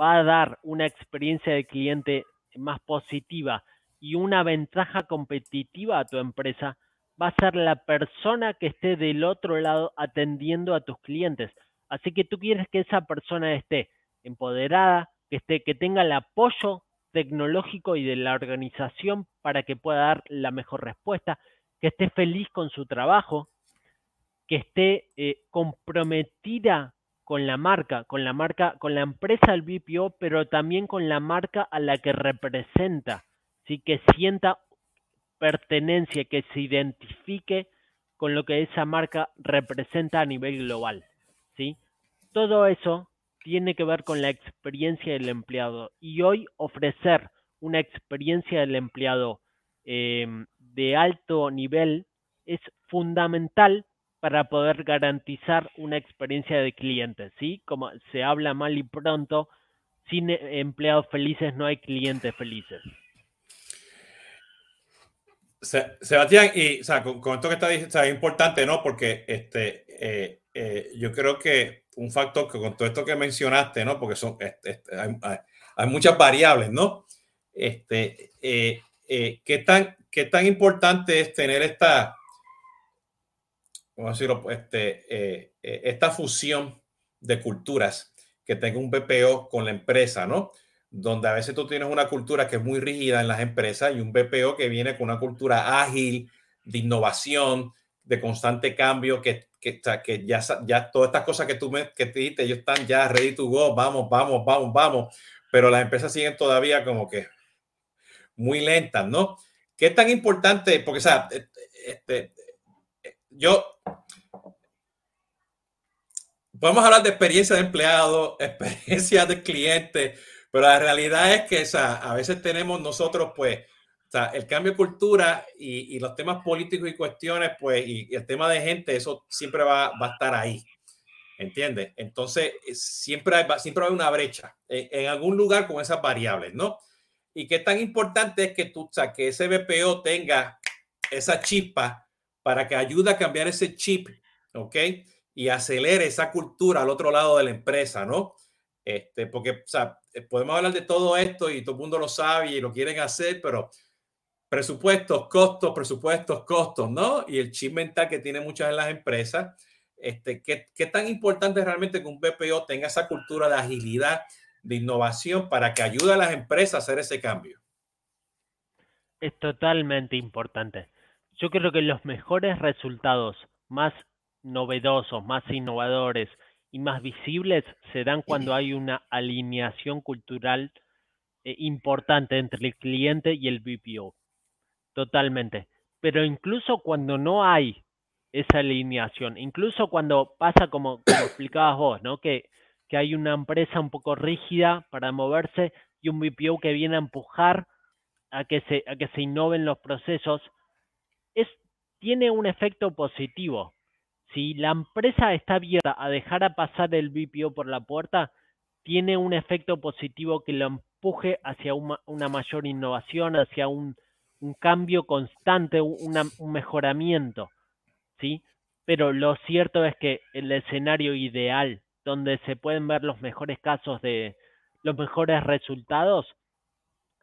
Speaker 2: va a dar una experiencia de cliente más positiva y una ventaja competitiva a tu empresa va a ser la persona que esté del otro lado atendiendo a tus clientes. Así que tú quieres que esa persona esté empoderada, que esté, que tenga el apoyo tecnológico y de la organización para que pueda dar la mejor respuesta, que esté feliz con su trabajo, que esté eh, comprometida con la marca, con la marca, con la empresa del BPO, pero también con la marca a la que representa, ¿sí? que sienta pertenencia, que se identifique con lo que esa marca representa a nivel global. ¿sí? Todo eso tiene que ver con la experiencia del empleado y hoy ofrecer una experiencia del empleado em, de alto nivel es fundamental para poder garantizar una experiencia de cliente, ¿sí? Como se habla mal y pronto, sin empleados felices no hay clientes felices.
Speaker 1: Sebastián, y o sea, con, esto que está diciendo, es importante, ¿no? Porque este, eh, eh, yo creo que un factor que con todo esto que mencionaste, ¿no? Porque son, este, este, hay, muchas variables, ¿no? Este, eh, ¿qué, tan, ¿Qué tan importante es tener esta, ¿cómo decirlo? Este, esta fusión de culturas que tenga un BPO con la empresa, ¿no? donde a veces tú tienes una cultura que es muy rígida en las empresas y un BPO que viene con una cultura ágil, de innovación, de constante cambio, que, que, ya, ya todas estas cosas que tú me que te dijiste, ellos están ya ready to go, vamos, vamos, vamos, vamos, pero las empresas siguen todavía como que muy lentas, ¿no? ¿Qué tan importante? Porque, o sea, este, yo, podemos hablar de experiencia de empleado, [laughs] experiencia de cliente, pero la realidad es que o a veces tenemos nosotros, pues, sea, el cambio de cultura y, y, los temas políticos y cuestiones, pues, y, el tema de gente, eso siempre va, va a estar ahí. ¿Entiendes? Entonces, siempre hay, siempre hay una brecha en, en, algún lugar con esas variables, ¿no? Y qué tan importante es que tú, o sea, que ese BPO tenga esa chispa para que ayude a cambiar ese chip, ¿ok? Y acelere esa cultura al otro lado de la empresa, ¿no? Este, porque, o sea, eh, podemos hablar de todo esto y todo el mundo lo sabe y lo quieren hacer, pero presupuestos, costos, presupuestos, costos, ¿no? Y el chip mental que tienen muchas de las empresas. Este, ¿qué, ¿Qué tan importante es realmente que un BPO tenga esa cultura de agilidad, de innovación para que ayude a las empresas a hacer ese cambio?
Speaker 2: Es totalmente importante. Yo creo que los mejores resultados, más novedosos, más innovadores, y más visibles se dan cuando hay una alineación cultural eh, importante entre el cliente y el BPO. Totalmente. Pero incluso cuando no hay esa alineación, incluso cuando pasa como, como [coughs] explicabas vos, ¿no? Que, que hay una empresa un poco rígida para moverse y un BPO que viene a empujar a que se, a que se innoven los procesos, es, tiene un efecto positivo si la empresa está abierta a dejar a pasar el BPO por la puerta, tiene un efecto positivo que lo empuje hacia una, mayor innovación, hacia un, cambio constante, un mejoramiento, ¿sí? Pero lo cierto es que el escenario ideal, donde se pueden ver los mejores casos de los mejores resultados,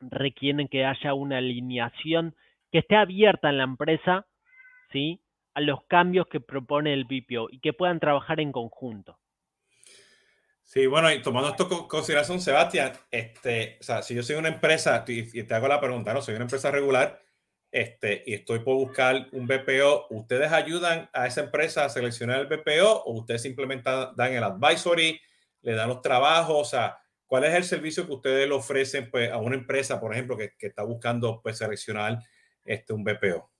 Speaker 2: requieren que haya una alineación que esté abierta en la empresa, ¿sí? a los cambios que propone el BPO y que puedan trabajar en conjunto.
Speaker 1: Sí, bueno, y tomando esto en consideración, Sebastián, este, o sea, si yo soy una empresa, y te hago la pregunta, ¿no? Soy una empresa regular, este, y estoy por buscar un BPO, ¿ustedes ayudan a esa empresa a seleccionar el BPO o ustedes simplemente dan el advisory, le dan los trabajos? O sea, ¿cuál es el servicio que ustedes le ofrecen pues, a una empresa, por ejemplo, que, que está buscando pues, seleccionar este, un BPO?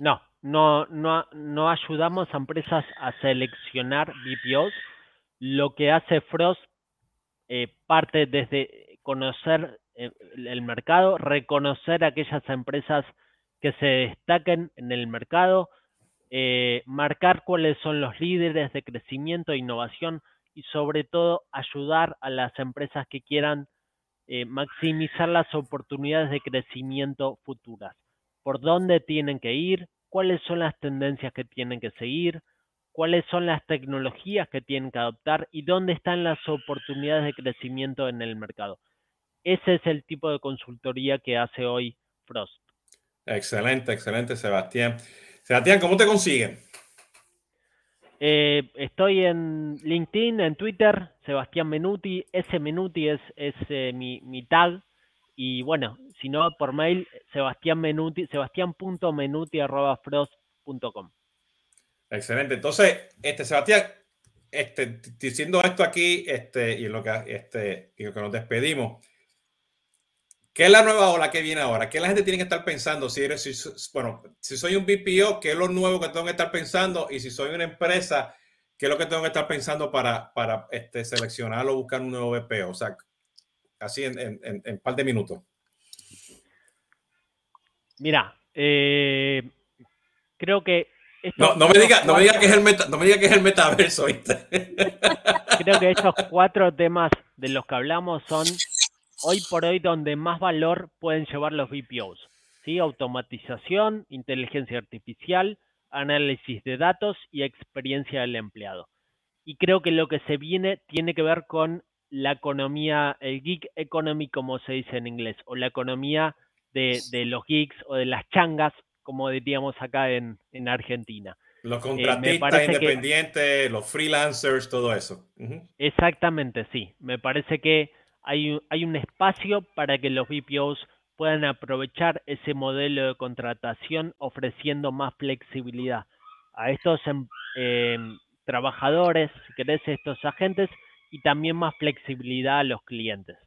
Speaker 2: No, no, no, no ayudamos a empresas a seleccionar BPOs. Lo que hace Frost eh, parte desde conocer eh, el mercado, reconocer aquellas empresas que se destaquen en el mercado, eh, marcar cuáles son los líderes de crecimiento e innovación y sobre todo ayudar a las empresas que quieran maximizar las oportunidades de crecimiento futuras. Por dónde tienen que ir, cuáles son las tendencias que tienen que seguir, cuáles son las tecnologías que tienen que adoptar y dónde están las oportunidades de crecimiento en el mercado. Ese es el tipo de consultoría que hace hoy Frost.
Speaker 1: Excelente, excelente, Sebastián. Sebastián, ¿cómo te consiguen?
Speaker 2: Eh, estoy en LinkedIn, en Twitter, Sebastián Menuti. Ese Menuti es, es eh, mi, mi, tag. Y bueno, si no, por mail, Sebastián Menuti, sebastián.menuti.frost.com.
Speaker 1: Excelente. Entonces, este, Sebastián, este, diciendo esto aquí, este, y en lo que, este, y lo que nos despedimos, ¿Qué es la nueva ola que viene ahora? ¿Qué la gente tiene que estar pensando? Si eres, bueno, si soy un BPO, ¿qué es lo nuevo que tengo que estar pensando? Y si soy una empresa, ¿qué es lo que tengo que estar pensando para, para este, seleccionar o buscar un nuevo BPO? O sea, así en, un par de minutos.
Speaker 2: Mira, eh, creo que
Speaker 1: no, no, me diga, no, me diga que es el no me diga que es el metaverso. [laughs]
Speaker 2: Creo que estos cuatro temas de los que hablamos son hoy por hoy donde más valor pueden llevar los BPOs. ¿sí? Automatización, inteligencia artificial, análisis de datos y experiencia del empleado. Y creo que lo que se viene tiene que ver con la economía, el gig economy, como se dice en inglés, o la economía de, los gigs o de las changas, como diríamos acá en, Argentina.
Speaker 1: Los eh, contratistas independientes, los freelancers, todo eso.
Speaker 2: Exactamente, sí. Me parece que hay, hay un espacio para que los BPOs puedan aprovechar ese modelo de contratación ofreciendo más flexibilidad a estos em, em, trabajadores, si querés, estos agentes y también más flexibilidad a los clientes.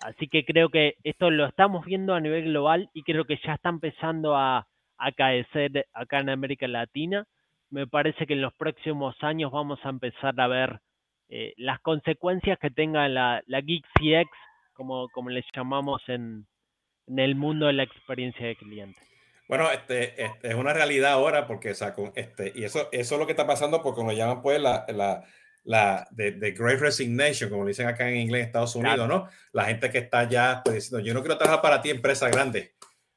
Speaker 2: Así que creo que esto lo estamos viendo a nivel global y creo que ya está empezando a, a caer acá en América Latina. Me parece que en los próximos años vamos a empezar a ver eh, las consecuencias que tenga la, la Geek CX, como, como les llamamos en, en el mundo de la experiencia de cliente.
Speaker 1: Bueno, este, este, es una realidad ahora porque este, y eso, eso es lo que está pasando porque lo llaman pues la, la, la de, Great Resignation, como dicen acá en inglés en Estados Unidos, ¿no? La gente que está ya pues, diciendo, yo no quiero trabajar para ti, empresa grande,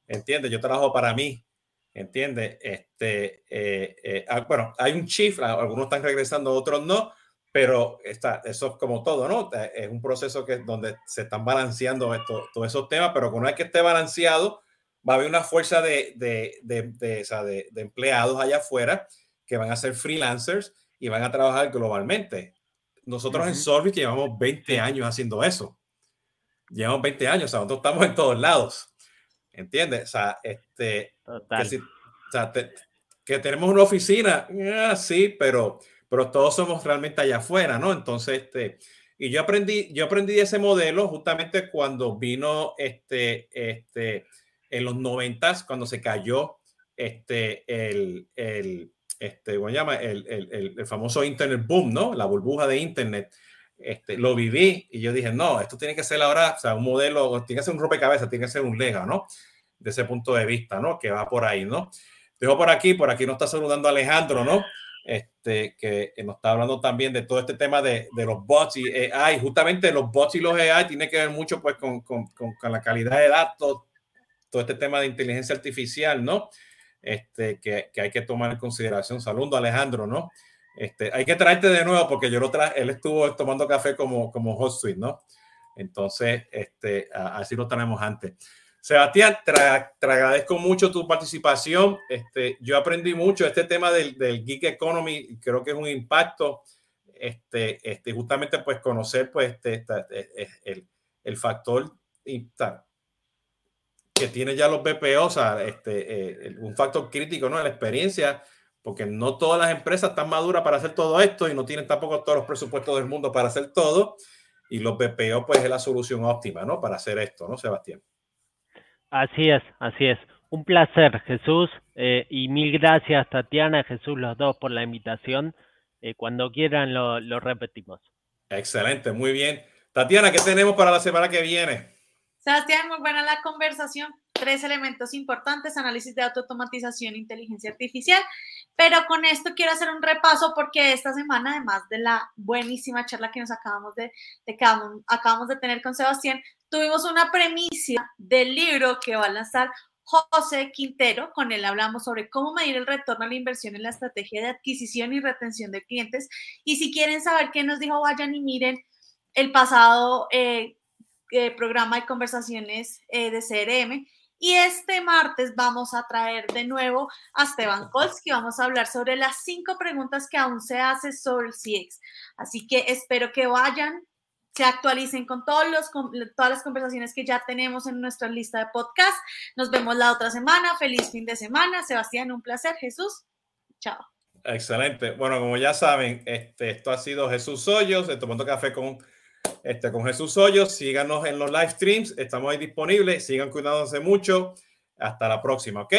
Speaker 1: ¿entiendes? Yo trabajo para mí, ¿entiendes? Este, eh, eh, ah, bueno, hay un chief, algunos están regresando, otros no, pero está, eso es como todo, ¿no? Es un proceso que donde se están balanceando esto, todos esos temas, pero una vez que esté balanceado, va a haber una fuerza de, de, de, de, de empleados allá afuera que van a ser freelancers y van a trabajar globalmente. Nosotros en Solvit llevamos 20 años haciendo eso. Llevamos 20 años, o sea, nosotros estamos en todos lados. ¿Entiendes? O sea, este, que, o sea, que tenemos una oficina, ah, sí, pero pero todos somos realmente allá afuera, ¿no? Entonces, este, y yo aprendí, yo aprendí ese modelo justamente cuando vino, este, este, en los noventas, cuando se cayó, este, el, el este, ¿cómo se llama? El, el, el, famoso Internet boom, ¿no? La burbuja de Internet. Este, lo viví y yo dije, no, esto tiene que ser ahora, o sea, un modelo, tiene que ser un rompecabezas, tiene que ser un lega, ¿no? De ese punto de vista, ¿no? Que va por ahí, ¿no? Dejo por aquí, por aquí nos está saludando Alejandro, ¿no? este, que nos está hablando también de todo este tema de, de, los bots y AI. Justamente los bots y los AI tiene que ver mucho pues con, con, con, la calidad de datos, todo este tema de inteligencia artificial, ¿no? Este, que, que hay que tomar en consideración. Saludo Alejandro, ¿no? Este, hay que traerte de nuevo porque yo lo traje, él estuvo tomando café como, como host suite, ¿no? Entonces, este, así lo tenemos antes. Sebastián, te, agradezco mucho tu participación. Este, yo aprendí mucho este tema del, del Geek Economy, creo que es un impacto. Este, este, justamente pues conocer pues este, este el, el, factor que tiene ya los BPO, o sea, este, eh, un factor crítico, ¿no? La experiencia, porque no todas las empresas están maduras para hacer todo esto y no tienen tampoco todos los presupuestos del mundo para hacer todo. Y los BPO, pues, es la solución óptima, ¿no? Para hacer esto, ¿no, Sebastián?
Speaker 2: Así es, así es. Un placer, Jesús, eh, y mil gracias, Tatiana, Jesús, los dos por la invitación. Eh, cuando quieran lo, lo, repetimos.
Speaker 1: Excelente, muy bien. Tatiana, ¿qué tenemos para la semana que viene?
Speaker 3: Sebastián, muy buena la conversación. Tres elementos importantes, análisis de automatización, inteligencia artificial. Pero con esto quiero hacer un repaso porque esta semana, además de la buenísima charla que nos acabamos de, acabamos de tener con Sebastián, tuvimos una premisa del libro que va a lanzar José Quintero. Con él hablamos sobre cómo medir el retorno a la inversión en la estrategia de adquisición y retención de clientes. Y si quieren saber qué nos dijo, vayan y miren el pasado eh, eh, programa de conversaciones eh, de CRM. Y este martes vamos a traer de nuevo a Esteban Kolsky. Vamos a hablar sobre las cinco preguntas que aún se hace sobre el CX. Así que espero que vayan, se actualicen con, todos los, todas las conversaciones que ya tenemos en nuestra lista de podcast. Nos vemos la otra semana. Feliz fin de semana. Sebastián, un placer. Jesús, chao.
Speaker 1: Excelente. Bueno, como ya saben, este, esto ha sido Jesús Hoyos, de Tomando Café con, este, con Jesús Hoyos. Síganos en los live streams, estamos ahí disponibles. Sigan cuidándose mucho. Hasta la próxima, ¿ok?